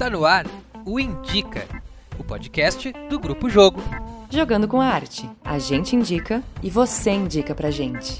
Está no ar o Indica, o podcast do Grupo Jogo. Jogando com a arte. A gente indica e você indica pra gente.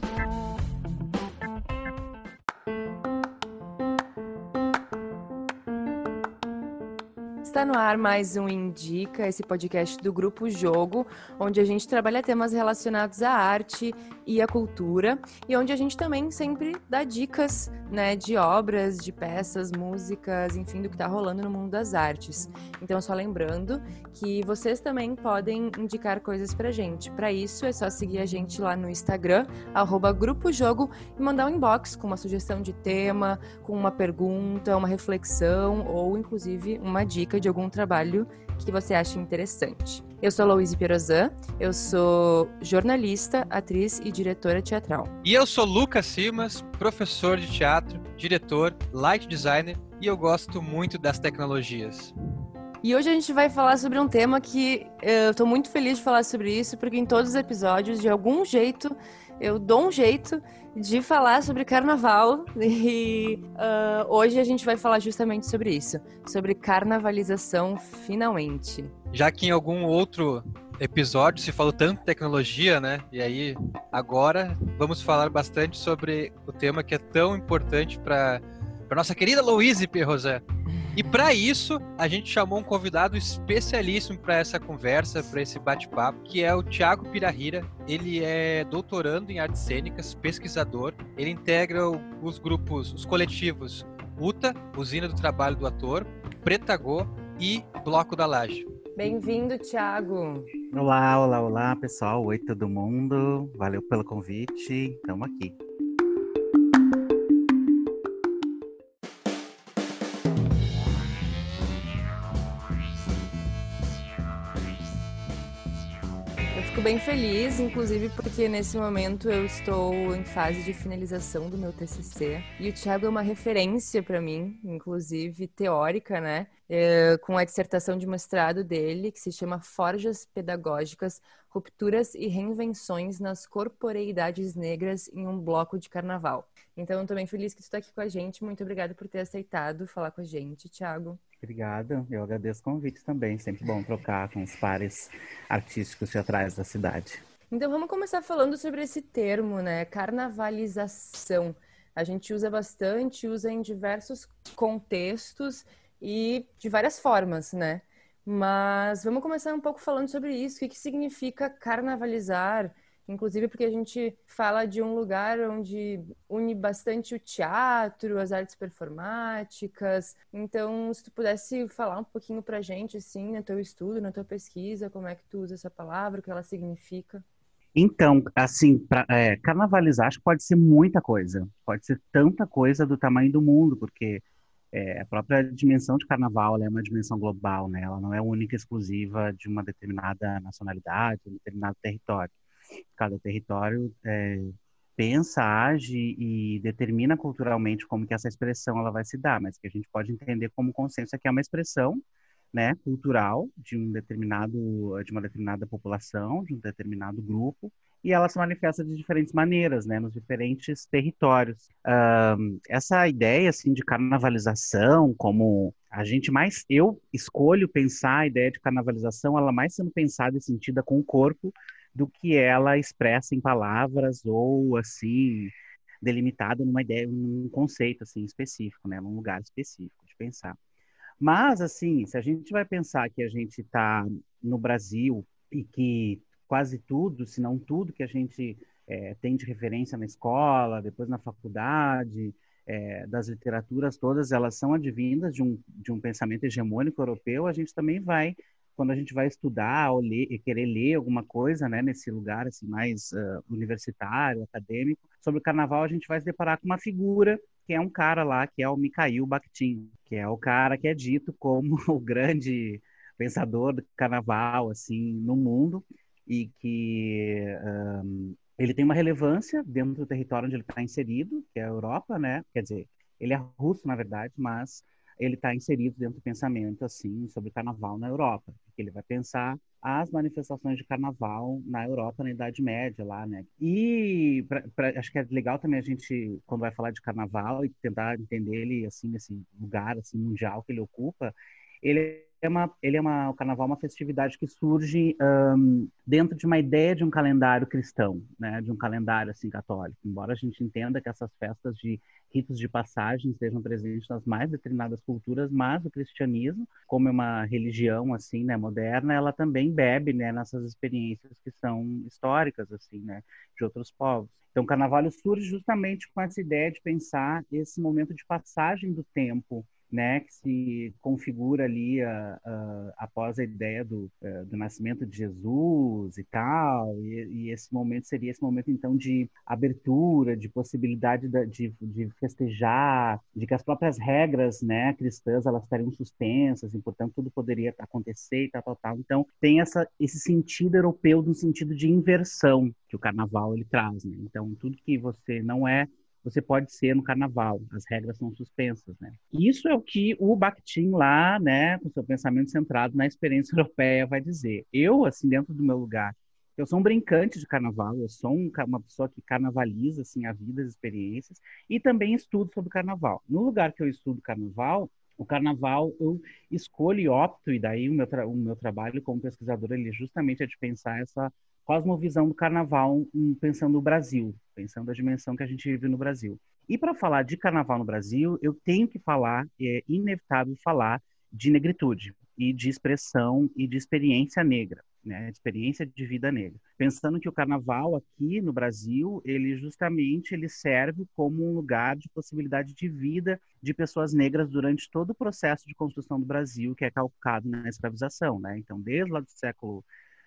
Está no ar mais um Indica, esse podcast do Grupo Jogo, onde a gente trabalha temas relacionados à arte e à cultura, e onde a gente também sempre dá dicas né, de obras, de peças, músicas, enfim, do que está rolando no mundo das artes. Então, só lembrando que vocês também podem indicar coisas pra gente. Para isso, é só seguir a gente lá no Instagram, arroba Grupo Jogo, e mandar um inbox com uma sugestão de tema, com uma pergunta, uma reflexão, ou inclusive uma dica de algum trabalho que você acha interessante. Eu sou Louise Pirozan, eu sou jornalista, atriz e diretora teatral. E eu sou Lucas Simas, professor de teatro, diretor, light designer e eu gosto muito das tecnologias. E hoje a gente vai falar sobre um tema que eu estou muito feliz de falar sobre isso, porque em todos os episódios, de algum jeito, eu dou um jeito de falar sobre carnaval e uh, hoje a gente vai falar justamente sobre isso, sobre carnavalização finalmente. Já que em algum outro episódio se falou tanto de tecnologia, né? E aí agora vamos falar bastante sobre o tema que é tão importante para para nossa querida Louise Perrosé. E para isso, a gente chamou um convidado especialíssimo para essa conversa, para esse bate-papo, que é o Tiago Pirahira. Ele é doutorando em artes cênicas, pesquisador. Ele integra os grupos, os coletivos UTA, Usina do Trabalho do Ator, Pretagô e Bloco da Laje. Bem-vindo, Tiago. Olá, olá, olá, pessoal. Oi, todo mundo. Valeu pelo convite. Estamos aqui. Fico bem feliz, inclusive porque nesse momento eu estou em fase de finalização do meu TCC e o Thiago é uma referência para mim, inclusive teórica, né? É, com a dissertação de mestrado dele, que se chama Forjas Pedagógicas, Rupturas e Reinvenções nas Corporeidades Negras em um Bloco de Carnaval. Então, estou bem feliz que tu está aqui com a gente. Muito obrigada por ter aceitado falar com a gente, Thiago. Obrigada, eu agradeço o convite também. Sempre bom trocar com os pares artísticos teatrais da cidade. Então vamos começar falando sobre esse termo, né? Carnavalização. A gente usa bastante, usa em diversos contextos e de várias formas, né? Mas vamos começar um pouco falando sobre isso. O que, que significa carnavalizar? Inclusive porque a gente fala de um lugar onde une bastante o teatro, as artes performáticas. Então, se tu pudesse falar um pouquinho pra gente, assim, no teu estudo, na tua pesquisa, como é que tu usa essa palavra, o que ela significa? Então, assim, pra, é, carnavalizar acho que pode ser muita coisa. Pode ser tanta coisa do tamanho do mundo, porque é, a própria dimensão de carnaval é uma dimensão global, né? Ela não é única, exclusiva de uma determinada nacionalidade, um determinado território. Cada território é, pensa, age e determina culturalmente como que essa expressão ela vai se dar, mas que a gente pode entender como consenso é que é uma expressão né, cultural de um determinado de uma determinada população, de um determinado grupo, e ela se manifesta de diferentes maneiras, né, nos diferentes territórios. Um, essa ideia assim de carnavalização, como a gente mais eu escolho pensar a ideia de carnavalização, ela mais sendo pensada e sentida com o corpo do que ela expressa em palavras ou assim delimitada numa ideia, num conceito assim específico, né, num lugar específico de pensar. Mas assim, se a gente vai pensar que a gente está no Brasil e que quase tudo, se não tudo que a gente é, tem de referência na escola, depois na faculdade, é, das literaturas todas, elas são advindas de um, de um pensamento hegemônico europeu, a gente também vai quando a gente vai estudar ou ler, querer ler alguma coisa, né, nesse lugar assim mais uh, universitário, acadêmico, sobre o carnaval, a gente vai se deparar com uma figura que é um cara lá, que é o Mikhail Bakhtin, que é o cara que é dito como o grande pensador do carnaval assim no mundo e que um, ele tem uma relevância dentro do território onde ele está inserido, que é a Europa, né? Quer dizer, ele é russo na verdade, mas ele está inserido dentro do pensamento assim sobre carnaval na Europa, ele vai pensar as manifestações de carnaval na Europa na Idade Média lá, né? E pra, pra, acho que é legal também a gente quando vai falar de carnaval e tentar entender ele assim nesse lugar assim mundial que ele ocupa, ele é uma, ele é uma, o carnaval é uma festividade que surge um, dentro de uma ideia de um calendário cristão, né, de um calendário assim católico. Embora a gente entenda que essas festas de ritos de passagem estejam presentes nas mais determinadas culturas, mas o cristianismo, como é uma religião assim, né, moderna, ela também bebe, né, nessas experiências que são históricas assim, né, de outros povos. Então, o carnaval surge justamente com essa ideia de pensar esse momento de passagem do tempo né, que se configura ali uh, uh, após a ideia do, uh, do nascimento de Jesus e tal, e, e, esse momento seria esse momento então de abertura, de possibilidade de, de, festejar, de que as próprias regras, né, cristãs, elas estariam suspensas, e portanto tudo poderia acontecer e tal, tal, tal. Então tem essa, esse sentido europeu no sentido de inversão que o carnaval ele traz, né? Então tudo que você não é você pode ser no carnaval, as regras são suspensas, né? Isso é o que o Bakhtin lá, né, com seu pensamento centrado na experiência europeia vai dizer. Eu, assim, dentro do meu lugar, eu sou um brincante de carnaval, eu sou um, uma pessoa que carnavaliza, assim, a vida, as experiências, e também estudo sobre carnaval. No lugar que eu estudo carnaval, o carnaval eu escolho e opto, e daí o meu, o meu trabalho como pesquisador, ele justamente é de pensar essa cosmovisão do carnaval pensando o Brasil, pensando a dimensão que a gente vive no Brasil. E para falar de carnaval no Brasil, eu tenho que falar, é inevitável falar de negritude e de expressão e de experiência negra, né? Experiência de vida negra. Pensando que o carnaval aqui no Brasil, ele justamente ele serve como um lugar de possibilidade de vida de pessoas negras durante todo o processo de construção do Brasil, que é calcado na escravização, né? Então, desde lá do século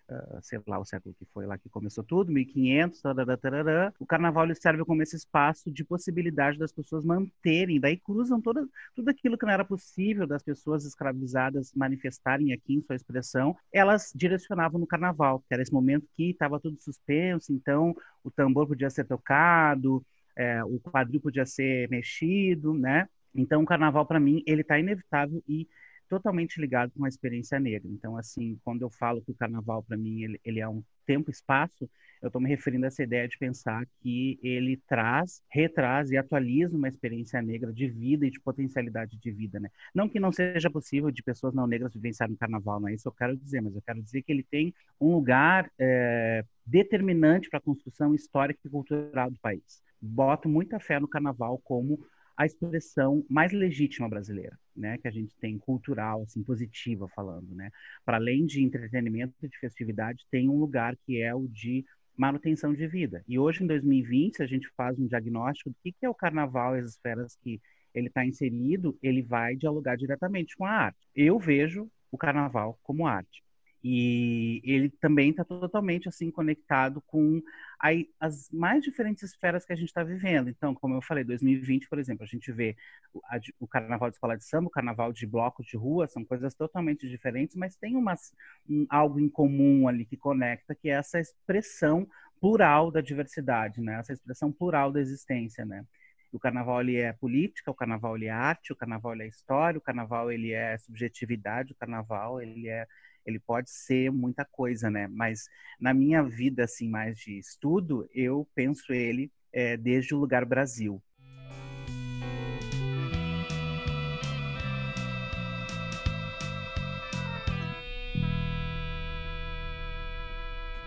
uh, sei lá, o século que foi lá que começou tudo, 1500, tarará, tarará, o carnaval ele serve como esse espaço de possibilidade das pessoas manterem, daí cruzam toda, tudo aquilo que não era possível das pessoas escravizadas manifestarem aqui em sua expressão, elas direcionavam no carnaval, que era esse momento que estava tudo suspenso, então o tambor podia ser tocado, é, o quadril podia ser mexido, né? Então, o carnaval, para mim, ele está inevitável e totalmente ligado com a experiência negra. Então, assim, quando eu falo que o carnaval, para mim, ele, ele, é um tempo-espaço, eu estou me referindo a essa ideia de pensar que ele traz, retraz e atualiza uma experiência negra de vida e de potencialidade de vida, né? Não que não seja possível de pessoas não negras vivenciarem o carnaval, não é isso que eu quero dizer, mas eu quero dizer que ele tem um lugar é, determinante para a construção histórica e cultural do país. Boto muita fé no carnaval como a expressão mais legítima brasileira, né, que a gente tem cultural, assim, positiva falando, né, para além de entretenimento e de festividade, tem um lugar que é o de manutenção de vida. E hoje, em 2020, se a gente faz um diagnóstico do que é o carnaval e as esferas que ele está inserido, ele vai dialogar diretamente com a arte. Eu vejo o carnaval como arte. E ele também está totalmente assim conectado com a, as mais diferentes esferas que a gente está vivendo. Então, como eu falei, 2020, por exemplo, a gente vê o, a, o carnaval de escola de samba, o carnaval de bloco de rua, são coisas totalmente diferentes, mas tem umas, um, algo em comum ali que conecta, que é essa expressão plural da diversidade, né? Essa expressão plural da existência, né? O carnaval ele é política, o carnaval ele é arte, o carnaval ele é história, o carnaval ele é subjetividade, o carnaval ele é ele pode ser muita coisa, né? Mas na minha vida, assim, mais de estudo, eu penso ele é, desde o lugar Brasil.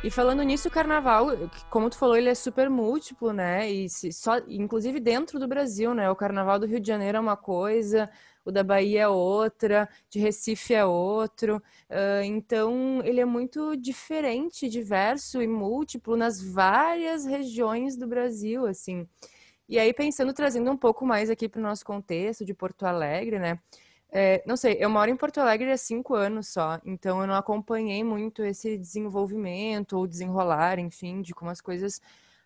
E falando nisso, o carnaval, como tu falou, ele é super múltiplo, né? E só, inclusive dentro do Brasil, né? O carnaval do Rio de Janeiro é uma coisa, o da Bahia é outra, de Recife é outro. Uh, então, ele é muito diferente, diverso e múltiplo nas várias regiões do Brasil, assim. E aí, pensando, trazendo um pouco mais aqui para o nosso contexto de Porto Alegre, né? É, não sei, eu moro em Porto Alegre há cinco anos só, então eu não acompanhei muito esse desenvolvimento ou desenrolar, enfim, de como as coisas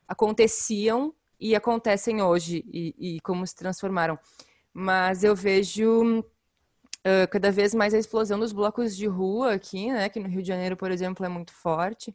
aconteciam e acontecem hoje e, e como se transformaram mas eu vejo uh, cada vez mais a explosão dos blocos de rua aqui, né? Que no Rio de Janeiro, por exemplo, é muito forte.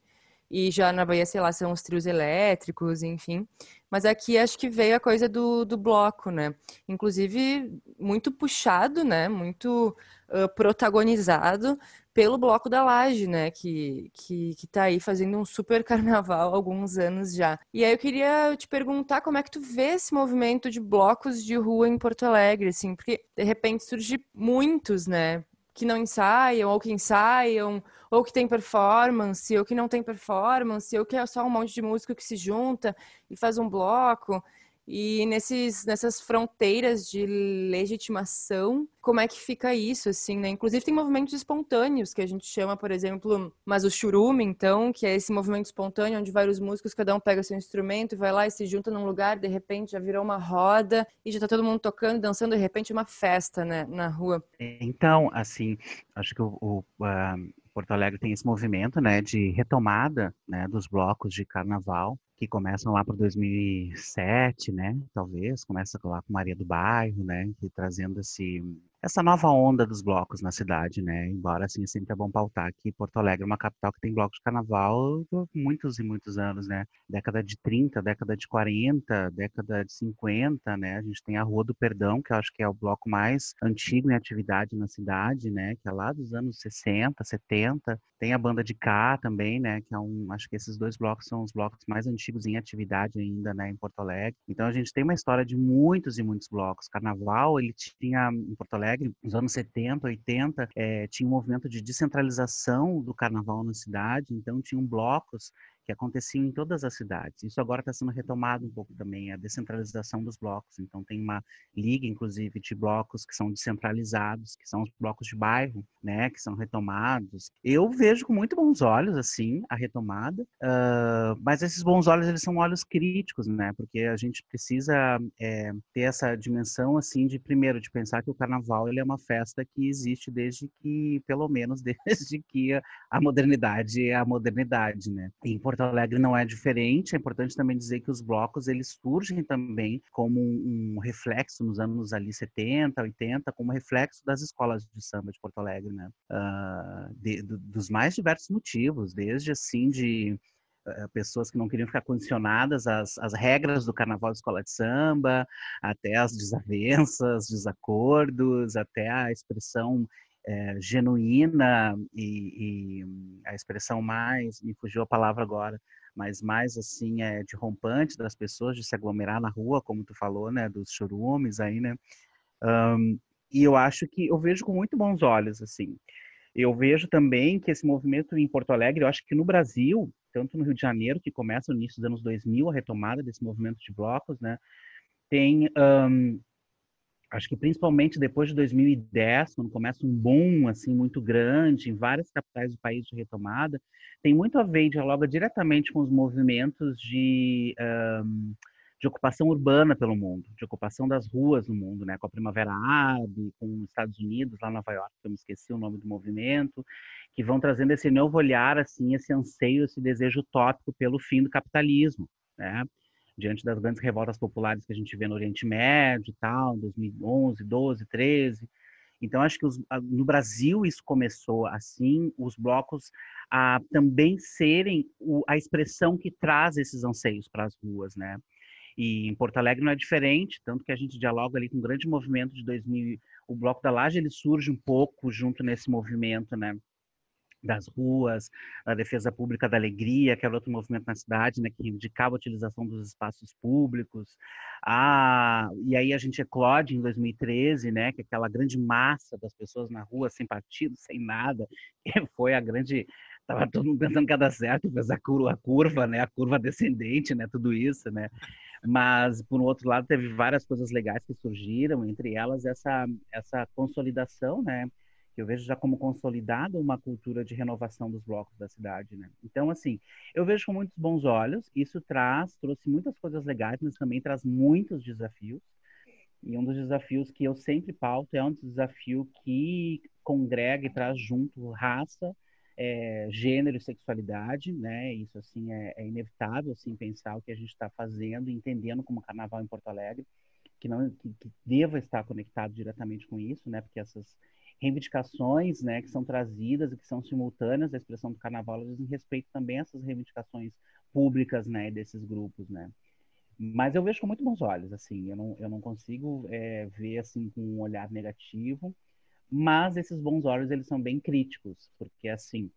E já na Bahia, sei lá, são os trios elétricos, enfim. Mas aqui acho que veio a coisa do, do bloco, né? Inclusive, muito puxado, né? Muito uh, protagonizado pelo Bloco da Laje, né? Que, que, que tá aí fazendo um super carnaval há alguns anos já. E aí eu queria te perguntar como é que tu vê esse movimento de blocos de rua em Porto Alegre, assim, porque de repente surge muitos, né? Que não ensaiam, ou que ensaiam, ou que tem performance, ou que não tem performance, ou que é só um monte de músico que se junta e faz um bloco. E nesses, nessas fronteiras de legitimação, como é que fica isso, assim, né? Inclusive tem movimentos espontâneos, que a gente chama, por exemplo, mas o churume, então, que é esse movimento espontâneo, onde vários músicos, cada um pega seu instrumento e vai lá e se junta num lugar, de repente já virou uma roda, e já tá todo mundo tocando, dançando, de repente uma festa, né, na rua. Então, assim, acho que o, o uh, Porto Alegre tem esse movimento, né, de retomada, né, dos blocos de carnaval, que começam lá por 2007, né? Talvez começa lá com Maria do Bairro, né? Que trazendo esse essa nova onda dos blocos na cidade, né? Embora assim sempre é bom pautar que Porto Alegre é uma capital que tem blocos de carnaval por muitos e muitos anos, né? Década de 30, década de 40, década de 50, né? A gente tem a Rua do Perdão, que eu acho que é o bloco mais antigo em atividade na cidade, né? Que é lá dos anos 60, 70. Tem a banda de cá também, né? Que é um, acho que esses dois blocos são os blocos mais antigos em atividade ainda, né? Em Porto Alegre. Então a gente tem uma história de muitos e muitos blocos. Carnaval, ele tinha em Porto Alegre Alegre, nos anos 70, 80, é, tinha um movimento de descentralização do carnaval na cidade, então tinham blocos que aconteciam em todas as cidades. Isso agora está sendo retomado um pouco também, a descentralização dos blocos. Então, tem uma liga, inclusive, de blocos que são descentralizados, que são os blocos de bairro, né, que são retomados. Eu vejo com muito bons olhos, assim, a retomada, uh, mas esses bons olhos, eles são olhos críticos, né, porque a gente precisa é, ter essa dimensão, assim, de, primeiro, de pensar que o carnaval, ele é uma festa que existe desde que, pelo menos, desde que a modernidade é a modernidade, né. E, Porto Alegre não é diferente. É importante também dizer que os blocos eles surgem também como um, reflexo nos anos ali 70, 80, como reflexo das escolas de samba de Porto Alegre, né? Uh, de, de, dos mais diversos motivos, desde assim de uh, pessoas que não queriam ficar condicionadas às, às regras do carnaval de escola de samba, até as desavenças, desacordos, até a expressão é, genuína e, e, a expressão mais, me fugiu a palavra agora, mas mais assim é de rompante das pessoas de se aglomerar na rua, como tu falou, né, dos churumes aí, né? Um, e eu acho que eu vejo com muito bons olhos assim. Eu vejo também que esse movimento em Porto Alegre, eu acho que no Brasil, tanto no Rio de Janeiro, que começa no início dos anos 2000, a retomada desse movimento de blocos, né? Tem um, acho que principalmente depois de 2010, quando começa um boom assim muito grande em várias capitais do país de retomada, tem muito a ver e dialoga diretamente com os movimentos de, um, de ocupação urbana pelo mundo, de ocupação das ruas no mundo, né? Com a Primavera Árabe, com os Estados Unidos, lá em Nova York, que eu me esqueci o nome do movimento, que vão trazendo esse novo olhar, assim, esse anseio, esse desejo utópico pelo fim do capitalismo, né? Diante das grandes revoltas populares que a gente vê no Oriente Médio e tal, 2011, 12, 13. Então, acho que os, no Brasil isso começou assim, os blocos a também serem o, a expressão que traz esses anseios para as ruas, né? E em Porto Alegre não é diferente, tanto que a gente dialoga ali com um grande movimento de 2000, o Bloco da Laje ele surge um pouco junto nesse movimento, né? Das ruas, a defesa pública da alegria, que era outro movimento na cidade, né, que reivindicava a utilização dos espaços públicos. Ah, e aí a gente eclode em 2013, né, que aquela grande massa das pessoas na rua, sem partido, sem nada, que foi a grande tava todo mundo pensando ia dar certo, fez a curva, a curva, né, a curva descendente, né, tudo isso, né. Mas por outro lado teve várias coisas legais que surgiram, entre elas essa essa consolidação, né, que eu vejo já como consolidada uma cultura de renovação dos blocos da cidade, né? Então, assim, eu vejo com muitos bons olhos. Isso traz, trouxe muitas coisas legais, mas também traz muitos desafios. E um dos desafios que eu sempre pauto é um desafio que congrega e traz junto raça, é, gênero e sexualidade, né? Isso assim é, é inevitável, assim pensar o que a gente está fazendo, entendendo como Carnaval em Porto Alegre, que não que, que deva estar conectado diretamente com isso, né? Porque essas reivindicações né, que são trazidas e que são simultâneas à expressão do carnaval, dizem respeito também a essas reivindicações públicas né, desses grupos. Né? Mas eu vejo com muito bons olhos, assim, eu não, eu não consigo é, ver assim com um olhar negativo, mas esses bons olhos eles são bem críticos, porque assim,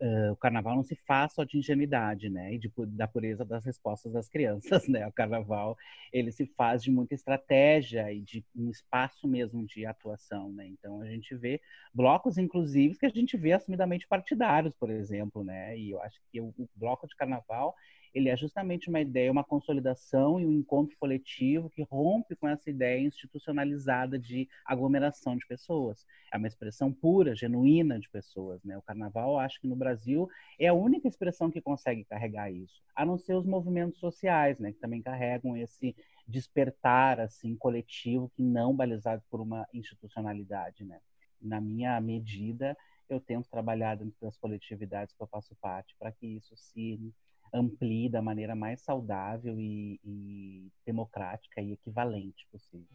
uh, o carnaval não se faz só de ingenuidade, né? E de, da pureza das respostas das crianças, né? O carnaval, ele se faz de muita estratégia e de um espaço mesmo de atuação, né? Então, a gente vê blocos, inclusive, que a gente vê assumidamente partidários, por exemplo, né? E eu acho que o, o bloco de carnaval, ele é justamente uma ideia, uma consolidação e um encontro coletivo que rompe com essa ideia institucionalizada de aglomeração de pessoas. É uma expressão pura, genuína de pessoas. Né? O carnaval, acho que no Brasil, é a única expressão que consegue carregar isso, a não ser os movimentos sociais, né? que também carregam esse despertar assim coletivo que não balizado por uma institucionalidade. Né? Na minha medida, eu tento trabalhar dentro das coletividades que eu faço parte para que isso se amplie da maneira mais saudável e, e democrática e equivalente possível.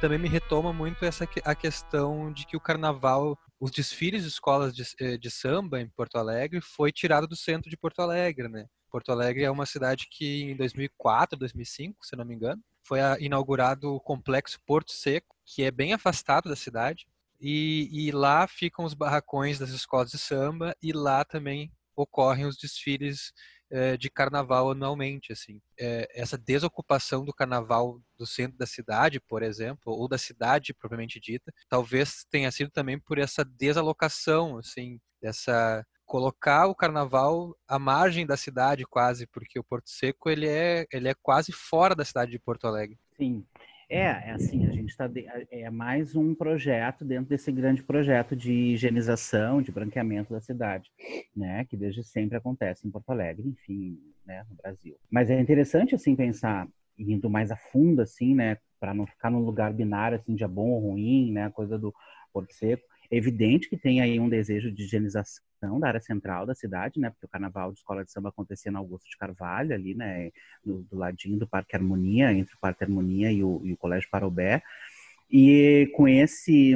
também me retoma muito essa a questão de que o carnaval, os desfiles de escolas de, eh, de, samba em Porto Alegre foi tirado do centro de Porto Alegre, né? Porto Alegre é uma cidade que em 2004, 2005, se não me engano, foi inaugurado o complexo Porto Seco, que é bem afastado da cidade. E, e, lá ficam os barracões das escolas de samba e lá também ocorrem os desfiles é, de carnaval anualmente. Assim, é, essa desocupação do carnaval do centro da cidade, por exemplo, ou da cidade propriamente dita, talvez tenha sido também por essa desalocação, assim, dessa colocar o carnaval à margem da cidade quase, porque o Porto Seco ele é, ele é quase fora da cidade de Porto Alegre. Sim. É, é assim, a gente está é mais um projeto dentro desse grande projeto de higienização, de branqueamento da cidade, né, que desde sempre acontece em Porto Alegre, enfim, né, no Brasil. Mas é interessante assim pensar indo mais a fundo assim, né, para não ficar num lugar binário assim de é bom ou ruim, né, coisa do Porto Seco. É evidente que tem aí um desejo de higienização da área central da cidade, né? Porque o carnaval de escola de samba acontecia na Augusto de Carvalho, ali, né? No, do ladinho do Parque Harmonia, entre o Parque Harmonia e o, e o Colégio Parobé. E com esse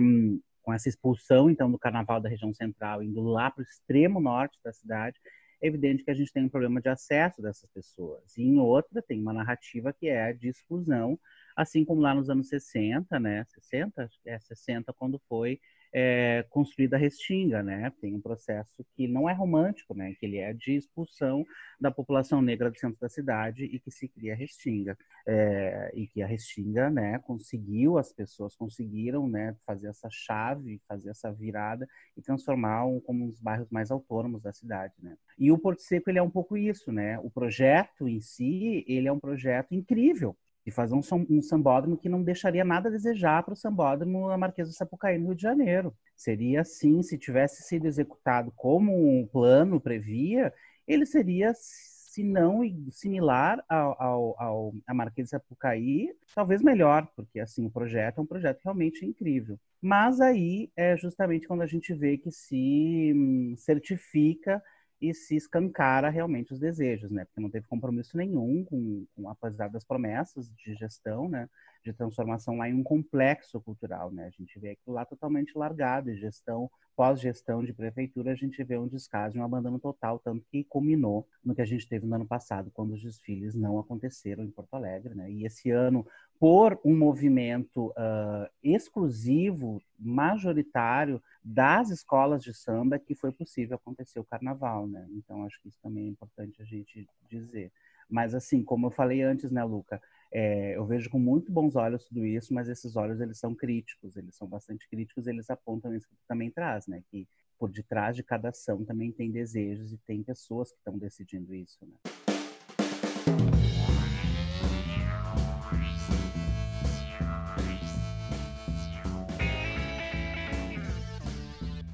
com essa expulsão, então, do carnaval da região central, indo lá para o extremo norte da cidade, é evidente que a gente tem um problema de acesso dessas pessoas. E em outra, tem uma narrativa que é de exclusão, assim como lá nos anos 60, né? 60? É, 60, quando foi é, construída a Restinga, né? Tem um processo que não é romântico, né? Que ele é de expulsão da população negra do centro da cidade e que se cria a Restinga. É, e que a Restinga, né? Conseguiu, as pessoas conseguiram, né? Fazer essa chave, fazer essa virada e transformar um, como um dos bairros mais autônomos da cidade, né? E o Porto Seco, ele é um pouco isso, né? O projeto em si, ele é um projeto incrível de fazer um, um sambódromo que não deixaria nada a desejar para o sambódromo da Marquesa do Sapucaí, no Rio de Janeiro. Seria assim, se tivesse sido executado como o um plano previa, ele seria, se não similar ao, ao, ao, a Marquesa Sapucaí, talvez melhor, porque assim o projeto é um projeto realmente incrível. Mas aí é justamente quando a gente vê que se hum, certifica e se escancara realmente os desejos, né? Porque não teve compromisso nenhum com, com apesar das promessas de gestão, né? De transformação lá em um complexo cultural, né? A gente vê aquilo lá totalmente largado, e gestão, pós-gestão de prefeitura, a gente vê um descaso e um abandono total, tanto que culminou no que a gente teve no ano passado, quando os desfiles não aconteceram em Porto Alegre, né? E esse ano, por um movimento uh, exclusivo, majoritário das escolas de samba, que foi possível acontecer o carnaval, né? Então, acho que isso também é importante a gente dizer. Mas, assim, como eu falei antes, né, Luca? É, eu vejo com muito bons olhos tudo isso, mas esses olhos, eles são críticos, eles são bastante críticos, eles apontam isso que tu também traz, né? Que por detrás de cada ação também tem desejos e tem pessoas que estão decidindo isso, né?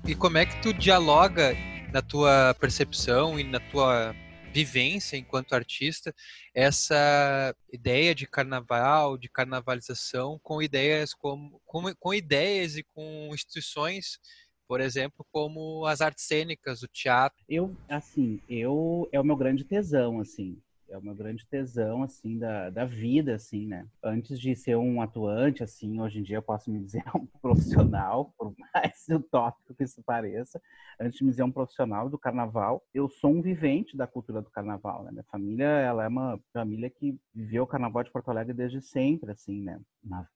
E como é que tu dialoga na tua percepção e na tua vivência enquanto artista essa ideia de carnaval, de carnavalização com ideias como com, com ideias e com instituições, por exemplo, como as artes cênicas, o teatro. Eu assim, eu é o meu grande tesão assim. É meu grande tesão, assim, da, da vida, assim, né? Antes de ser um atuante, assim, hoje em dia eu posso me dizer um profissional, por mais utópico que isso pareça, antes de me dizer um profissional do carnaval, eu sou um vivente da cultura do carnaval, né? Minha família, ela é uma família que viveu o carnaval de Porto Alegre desde sempre, assim, né?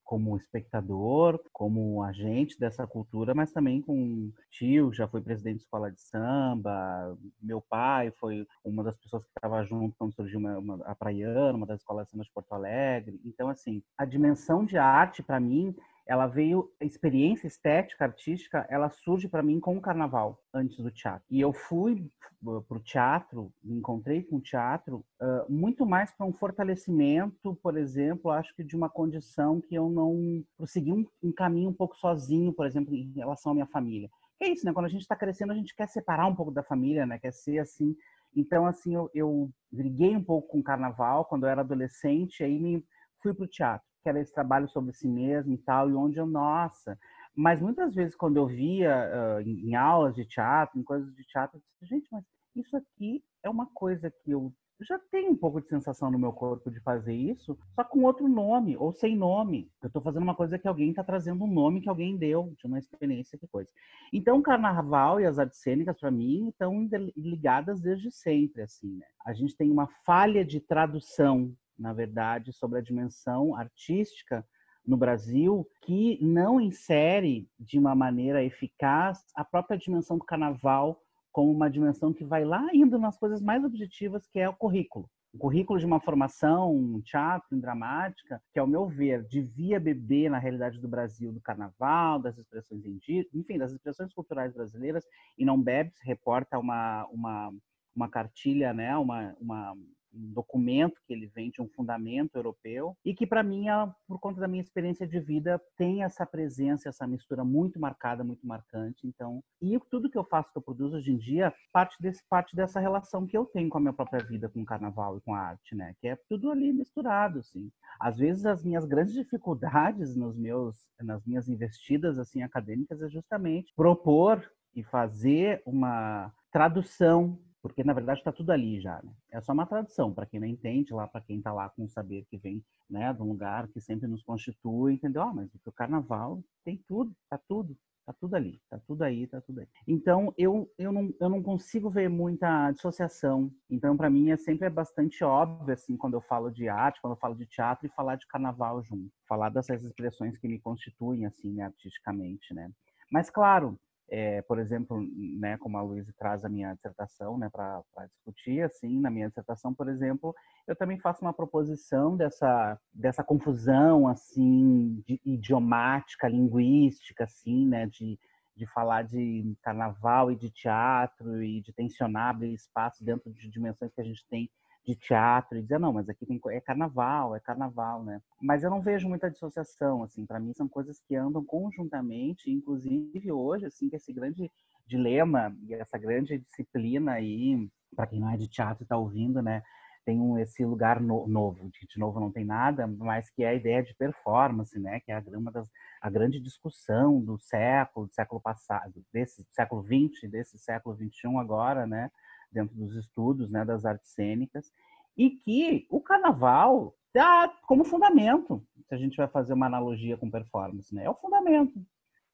Como espectador, como agente dessa cultura, mas também com tio, já foi presidente de escola de samba, meu pai foi uma das pessoas que estava junto quando surgiu uma, uma, a Praiana, uma das escolas de de Porto Alegre. Então, assim, a dimensão de arte, para mim, ela veio, a experiência estética, artística, ela surge para mim com o carnaval, antes do teatro. E eu fui para o teatro, me encontrei com o teatro, uh, muito mais para um fortalecimento, por exemplo, acho que de uma condição que eu não prossegui um, um caminho um pouco sozinho, por exemplo, em relação à minha família. é isso, né? Quando a gente está crescendo, a gente quer separar um pouco da família, né? Quer ser assim. Então, assim, eu, eu briguei um pouco com o carnaval quando eu era adolescente, aí me fui para o teatro que era esse trabalho sobre si mesmo e tal, e onde eu, nossa. Mas muitas vezes, quando eu via uh, em, aulas de teatro, em coisas de teatro, eu disse, gente, mas isso aqui é uma coisa que eu já tenho um pouco de sensação no meu corpo de fazer isso, só com outro nome, ou sem nome. Eu estou fazendo uma coisa que alguém está trazendo um nome que alguém deu, de uma experiência, que coisa. Então, o carnaval e as artes cênicas, para mim, estão ligadas desde sempre, assim, né? A gente tem uma falha de tradução na verdade, sobre a dimensão artística no Brasil, que não insere de uma maneira eficaz a própria dimensão do carnaval como uma dimensão que vai lá indo nas coisas mais objetivas, que é o currículo. O currículo de uma formação um teatro, em dramática, que, ao meu ver, devia beber na realidade do Brasil do carnaval, das expressões indígenas, enfim, das expressões culturais brasileiras, e não bebe, se reporta uma, uma, uma cartilha, né, uma, uma um documento que ele vem de um fundamento europeu e que para mim, por conta da minha experiência de vida, tem essa presença, essa mistura muito marcada, muito marcante. Então, e tudo que eu faço, que eu produzo hoje em dia, parte desse parte dessa relação que eu tenho com a minha própria vida, com o carnaval e com a arte, né? Que é tudo ali misturado, assim. Às vezes as minhas grandes dificuldades nos meus nas minhas investidas assim acadêmicas é justamente propor e fazer uma tradução porque na verdade está tudo ali já. Né? É só uma tradução para quem não entende, lá para quem está lá com o saber que vem né, de um lugar que sempre nos constitui, entendeu? Ah, mas o carnaval tem tudo, está tudo, está tudo ali, está tudo aí, está tudo aí. Então eu, eu, não, eu não consigo ver muita dissociação. Então para mim é sempre é bastante óbvio assim quando eu falo de arte, quando eu falo de teatro e falar de carnaval junto, falar dessas expressões que me constituem assim né, artisticamente, né? Mas claro, é, por exemplo, né, como a Luísa traz a minha dissertação né, para discutir, assim, na minha dissertação, por exemplo, eu também faço uma proposição dessa, dessa confusão assim de, idiomática, linguística, assim, né, de, de falar de carnaval e de teatro e de tensionar abrir espaço dentro de dimensões que a gente tem de teatro e dizer não, mas aqui tem é carnaval, é carnaval, né? Mas eu não vejo muita dissociação, assim, para mim são coisas que andam conjuntamente, inclusive hoje, assim, que esse grande dilema e essa grande disciplina aí, para quem não é de teatro e está ouvindo, né? Tem um, esse lugar no, novo, de, novo não tem nada, mas que é a ideia de performance, né? Que é a, uma das, a grande discussão do século, do século passado, desse século XX, desse século XXI agora, né? Dentro dos estudos né, das artes cênicas, e que o carnaval dá como fundamento, se a gente vai fazer uma analogia com performance, né? É o fundamento,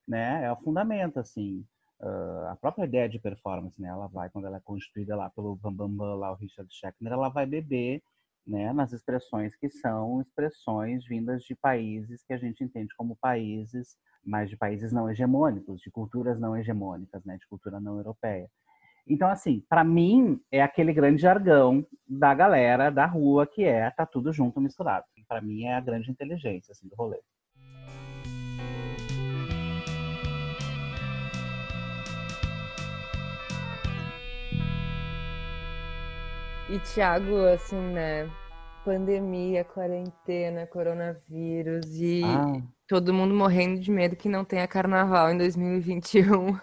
né? É o fundamento, assim. Uh, a própria ideia de performance, né? Ela vai, quando ela é constituída lá pelo Bambam, Bam Bam, lá o Richard Schechner, ela vai beber né, nas expressões que são expressões vindas de países que a gente entende como países, mas de países não hegemônicos, de culturas não hegemônicas, né, de cultura não europeia. Então, assim, para mim é aquele grande jargão da galera da rua que é tá tudo junto misturado. Para mim é a grande inteligência assim do rolê. E Thiago, assim, né? Pandemia, quarentena, coronavírus e ah. todo mundo morrendo de medo que não tenha carnaval em 2021.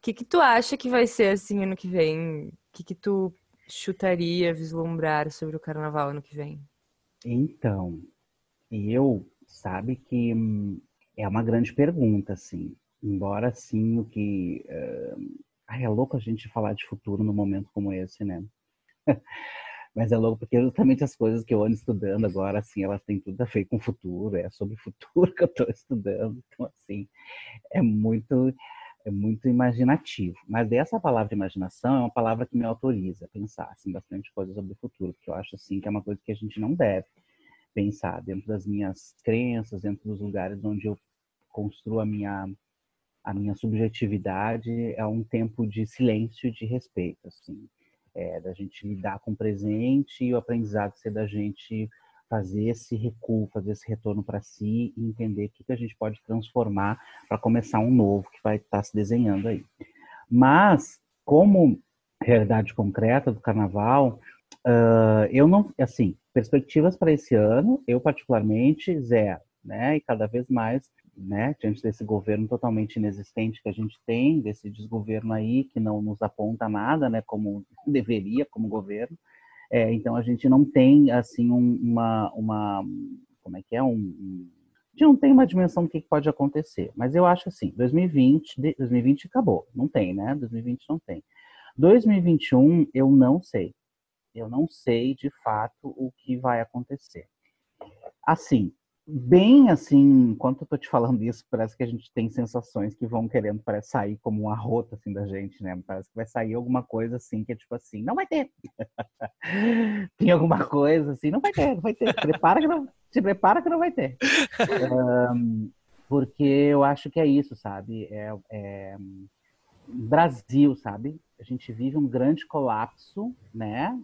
O que, que tu acha que vai ser assim ano que vem? O que, que tu chutaria, vislumbrar sobre o carnaval ano que vem? Então, eu sabe que hum, é uma grande pergunta, assim. Embora, assim, o que. Uh... Ai, é louco a gente falar de futuro num momento como esse, né? Mas é louco porque justamente as coisas que eu ando estudando agora, assim, elas têm tudo a ver com o futuro, é sobre o futuro que eu estou estudando. Então, assim, é muito é muito imaginativo. Mas dessa palavra imaginação é uma palavra que me autoriza a pensar assim, bastante coisas sobre o futuro, porque eu acho assim que é uma coisa que a gente não deve pensar dentro das minhas crenças, dentro dos lugares onde eu construo a minha a minha subjetividade é um tempo de silêncio de respeito, assim, é, da gente lidar com o presente e o aprendizado ser da gente fazer esse recuo, fazer esse retorno para si e entender o que, que a gente pode transformar para começar um novo que vai estar tá se desenhando aí. Mas, como realidade concreta do carnaval, uh, eu não, assim, perspectivas para esse ano, eu particularmente, zero, né? E cada vez mais, né, diante desse governo totalmente inexistente que a gente tem, desse desgoverno aí que não nos aponta nada, né, como deveria como governo, é, então a gente não tem assim um, uma, uma como é que é um, um a gente não tem uma dimensão do que pode acontecer. Mas eu acho assim, 2020, 2020 acabou, não tem, né? 2020 não tem. 2021 eu não sei. Eu não sei de fato o que vai acontecer. Assim, bem assim, enquanto eu tô te falando isso, parece que a gente tem sensações que vão querendo parece, sair como uma rota assim da gente, né? Parece que vai sair alguma coisa assim que é tipo assim, não vai ter. tem alguma coisa assim, não vai ter, não vai ter. Prepara que não, se prepara que não vai ter. Um, porque eu acho que é isso, sabe? É, é Brasil, sabe? A gente vive um grande colapso, né?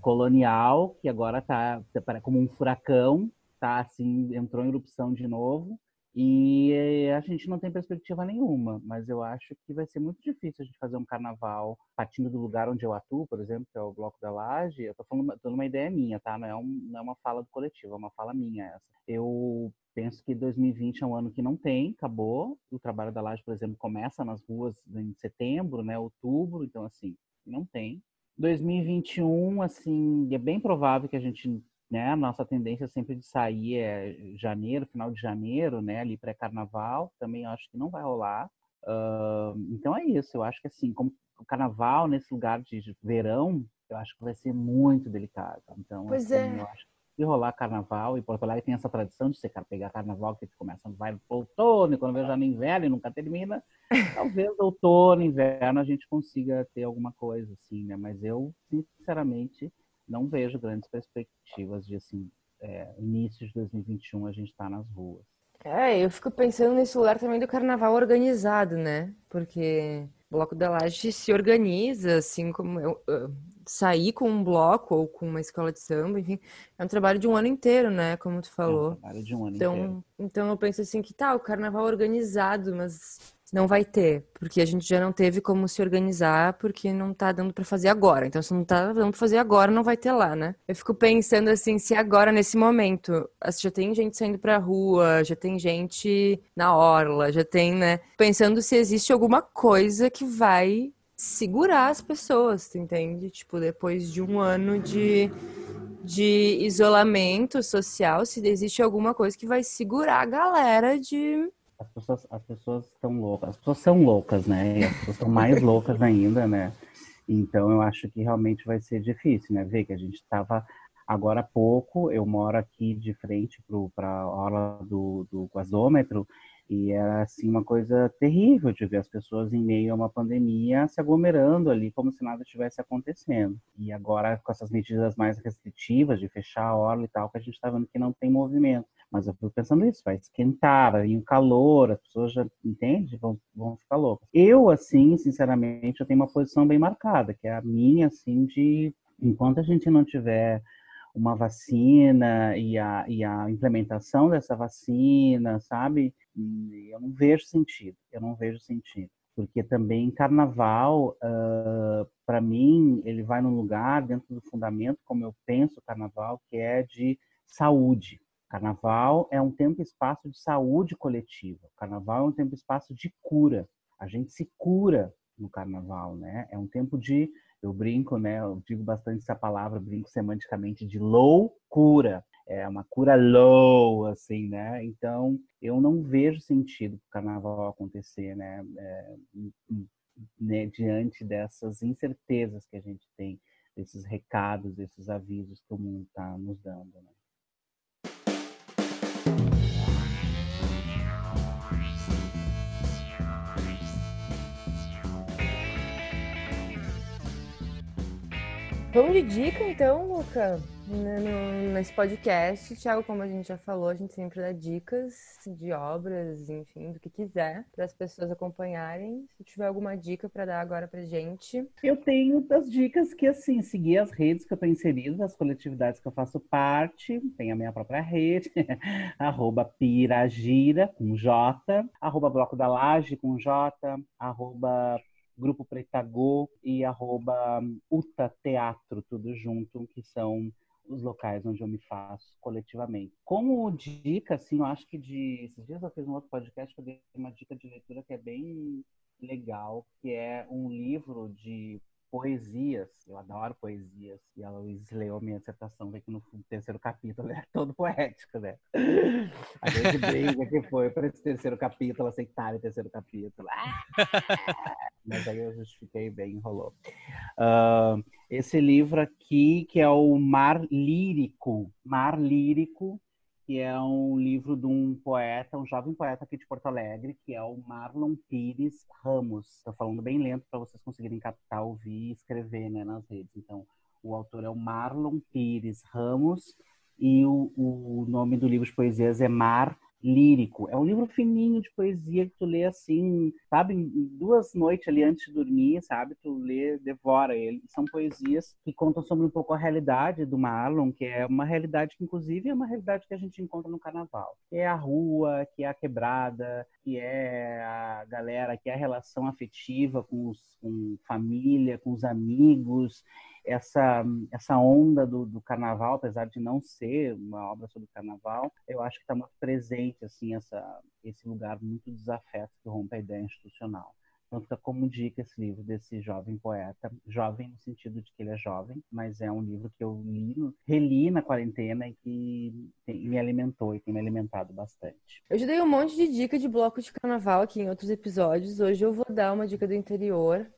Colonial, que agora tá, tá como um furacão tá assim, entrou em erupção de novo e a gente não tem perspectiva nenhuma, mas eu acho que vai ser muito difícil a gente fazer um carnaval partindo do lugar onde eu atuo, por exemplo, que é o Bloco da Laje. Eu tô falando tô numa ideia minha, tá? Não é, um, não é uma fala do coletivo, é uma fala minha essa. Eu penso que 2020 é um ano que não tem, acabou. O trabalho da Laje, por exemplo, começa nas ruas em setembro, né, outubro, então assim, não tem. 2021, assim, é bem provável que a gente né? A nossa tendência sempre de sair é janeiro, final de janeiro, né? Ali pré-carnaval, também acho que não vai rolar. Uh, então é isso, eu acho que assim, como o carnaval nesse lugar de verão, eu acho que vai ser muito delicado. Então, pois assim, é. eu acho que rolar carnaval, e Porto Alegre tem essa tradição de você pegar carnaval que começa vai no outono, e quando vem já no inverno e nunca termina, talvez outono, inverno a gente consiga ter alguma coisa assim, né? Mas eu, sinceramente, não vejo grandes perspectivas de assim é, início de 2021 a gente estar tá nas ruas. É, eu fico pensando nesse lugar também do carnaval organizado, né? Porque o Bloco da Laje se organiza, assim como eu, eu, sair com um bloco ou com uma escola de samba, enfim, é um trabalho de um ano inteiro, né? Como tu falou. É um trabalho de um ano então, inteiro. Então eu penso assim que tá, o carnaval organizado, mas não vai ter, porque a gente já não teve como se organizar, porque não tá dando para fazer agora. Então, se não tá dando pra fazer agora, não vai ter lá, né? Eu fico pensando assim, se agora, nesse momento, já tem gente saindo pra rua, já tem gente na orla, já tem, né? Pensando se existe alguma coisa que vai segurar as pessoas, tu entende? Tipo, depois de um ano de, de isolamento social, se existe alguma coisa que vai segurar a galera de as pessoas, as pessoas estão loucas, as pessoas são loucas, né? E as pessoas estão mais loucas ainda, né? Então eu acho que realmente vai ser difícil, né? Ver que a gente estava agora há pouco, eu moro aqui de frente para a hora do, do gasômetro e era assim uma coisa terrível de ver as pessoas em meio a uma pandemia se aglomerando ali como se nada tivesse acontecendo. E agora com essas medidas mais restritivas de fechar a orla e tal, que a gente está vendo que não tem movimento. Mas eu fico pensando isso, vai esquentar, vai vir o calor, as pessoas já, entende? Vão, vão ficar loucas. Eu, assim, sinceramente, eu tenho uma posição bem marcada, que é a minha, assim, de enquanto a gente não tiver uma vacina e a, e a implementação dessa vacina, sabe? Eu não vejo sentido, eu não vejo sentido. Porque também carnaval, uh, para mim, ele vai num lugar dentro do fundamento, como eu penso o carnaval, que é de saúde. Carnaval é um tempo e espaço de saúde coletiva. Carnaval é um tempo e espaço de cura. A gente se cura no carnaval, né? É um tempo de, eu brinco, né? Eu digo bastante essa palavra, brinco semanticamente de loucura. É uma cura low, assim, né? Então, eu não vejo sentido o carnaval acontecer, né? É, né? Diante dessas incertezas que a gente tem desses recados, desses avisos que o mundo está nos dando. Né? Vamos de dica então, Luca? Né, no, nesse podcast, Thiago, como a gente já falou, a gente sempre dá dicas de obras, enfim, do que quiser, para as pessoas acompanharem. Se tiver alguma dica para dar agora para gente. Eu tenho das dicas que, assim, seguir as redes que eu estou inserido, as coletividades que eu faço parte, tem a minha própria rede, arroba Piragira, com J, arroba Bloco da Laje, com J, arroba Grupo Pretagô e arroba Uta Teatro, tudo junto, que são os locais onde eu me faço coletivamente. Como dica, assim, eu acho que de. Esses dias eu fiz um outro podcast que eu dei uma dica de leitura que é bem legal, que é um livro de poesias. Eu adoro poesias. E a Luiz leu a minha dissertação, que no terceiro capítulo é todo poético, né? A grande briga que foi para esse terceiro capítulo, aceitar o terceiro capítulo. Ah! Mas aí eu justifiquei bem, enrolou. Uh, esse livro aqui, que é o Mar Lírico. Mar Lírico, que é um livro de um poeta, um jovem poeta aqui de Porto Alegre, que é o Marlon Pires Ramos. Estou falando bem lento para vocês conseguirem captar, ouvir e escrever né, nas redes. Então, o autor é o Marlon Pires Ramos e o, o nome do livro de poesias é Mar lírico. É um livro fininho de poesia que tu lê assim, sabe, duas noites ali antes de dormir, sabe? Tu lê, devora ele. São poesias que contam sobre um pouco a realidade do Marlon, que é uma realidade que inclusive é uma realidade que a gente encontra no carnaval. Que é a rua, que é a quebrada, que é a galera, que é a relação afetiva com, os, com família, com os amigos essa, essa onda do, do, carnaval, apesar de não ser uma obra sobre carnaval, eu acho que está muito presente assim essa, esse lugar muito desafeto que rompe a ideia institucional. Então fica como dica esse livro desse jovem poeta, jovem no sentido de que ele é jovem, mas é um livro que eu li, reli na quarentena e que me alimentou e tem me alimentado bastante. Eu já dei um monte de dica de bloco de carnaval aqui em outros episódios. Hoje eu vou dar uma dica do interior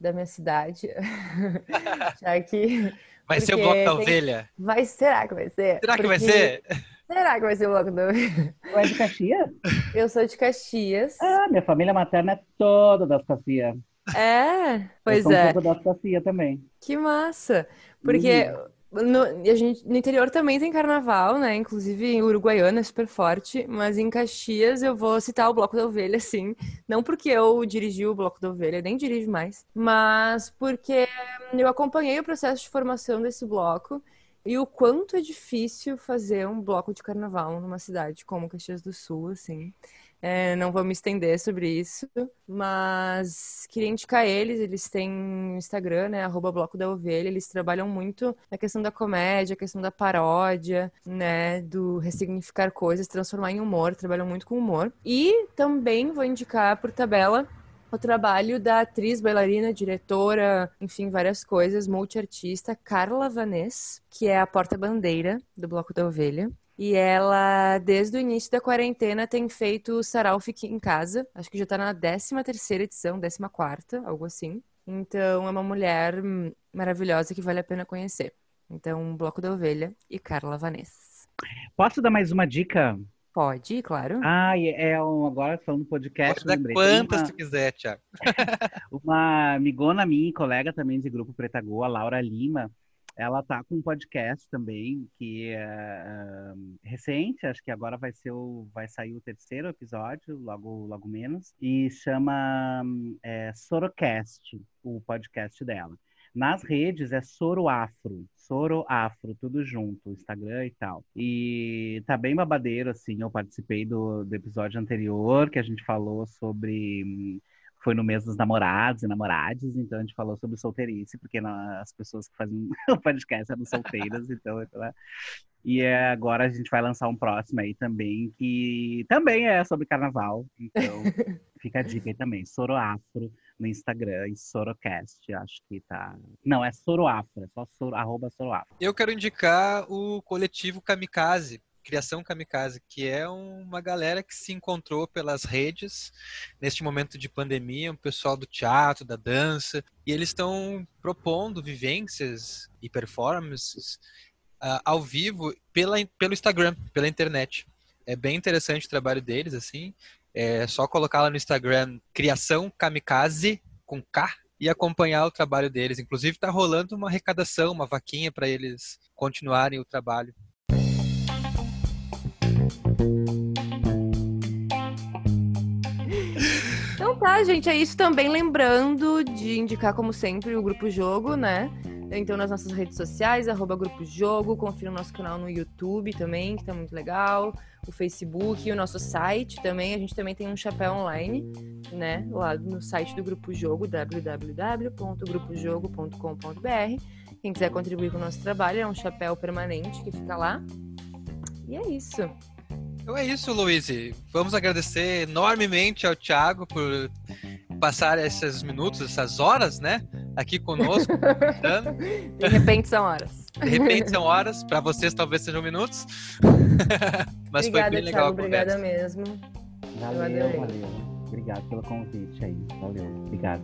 da minha cidade. Já que. Vai ser o bloco da ovelha? Vai, será que vai ser? Será que vai ser? Será que vai ser o bloco da ovelha? é de Caxias? Eu sou de Caxias. Ah, minha família materna é toda das Caxias. É, pois Eu é. Um pouco das Caxias também. Que massa! Porque. Hum no, a gente, no interior também tem carnaval, né? Inclusive em Uruguaiana é super forte, mas em Caxias eu vou citar o Bloco da Ovelha, sim. Não porque eu dirigi o Bloco da Ovelha, nem dirijo mais, mas porque eu acompanhei o processo de formação desse bloco e o quanto é difícil fazer um bloco de carnaval numa cidade como Caxias do Sul, assim. É, não vou me estender sobre isso, mas queria indicar eles. Eles têm Instagram, né? Arroba Bloco da Ovelha. Eles trabalham muito na questão da comédia, a questão da paródia, né? Do ressignificar coisas, transformar em humor. Trabalham muito com humor. E também vou indicar por tabela o trabalho da atriz, bailarina, diretora, enfim, várias coisas, multiartista, Carla Vaness, que é a porta-bandeira do Bloco da Ovelha. E ela, desde o início da quarentena, tem feito o Sarau Fique em Casa. Acho que já tá na 13 terceira edição, 14 quarta, algo assim. Então, é uma mulher maravilhosa que vale a pena conhecer. Então, Bloco da Ovelha e Carla Vanessa. Posso dar mais uma dica? Pode, claro. Ah, é um, agora falando podcast. Pode dar quantas uma, tu quiser, Tiago. uma amigona minha, colega também de grupo Pretagoa, Laura Lima, ela tá com um podcast também que é uh, recente, acho que agora vai ser o, vai sair o terceiro episódio, logo logo menos, e chama é, Sorocast, o podcast dela. Nas redes é Soroafro, Soroafro, tudo junto, Instagram e tal. E tá bem babadeiro, assim, eu participei do, do episódio anterior, que a gente falou sobre foi no mês dos namorados e namorades, então a gente falou sobre solteirice, porque as pessoas que fazem o podcast eram solteiras, então, então é. e é, agora a gente vai lançar um próximo aí também, que também é sobre carnaval, então fica a dica aí também, Soroafro no Instagram e Sorocast, acho que tá... Não, é Soroafro, é só soro, arroba Soroafro. Eu quero indicar o coletivo Kamikaze, Criação Kamikaze, que é uma galera que se encontrou pelas redes neste momento de pandemia, um pessoal do teatro, da dança, e eles estão propondo vivências e performances uh, ao vivo pela, pelo Instagram, pela internet. É bem interessante o trabalho deles, assim. É só colocar lá no Instagram Criação Kamikaze com K e acompanhar o trabalho deles. Inclusive está rolando uma arrecadação, uma vaquinha para eles continuarem o trabalho. Tá, gente, é isso também. Lembrando de indicar, como sempre, o Grupo Jogo, né? Então, nas nossas redes sociais, arroba Grupo Jogo, confira o nosso canal no YouTube também, que tá muito legal, o Facebook o nosso site também. A gente também tem um chapéu online, né? Lá no site do Grupo Jogo, www.grupojogo.com.br. Quem quiser contribuir com o nosso trabalho, é um chapéu permanente que fica lá. E é isso. Então é isso, Luiz. Vamos agradecer enormemente ao Thiago por passar esses minutos, essas horas, né? aqui conosco. De repente são horas. De repente são horas, para vocês talvez sejam minutos. Mas obrigada, foi bem legal Thiago, Obrigada mesmo. Valeu, valeu. Obrigado pelo convite aí. Valeu. Obrigado.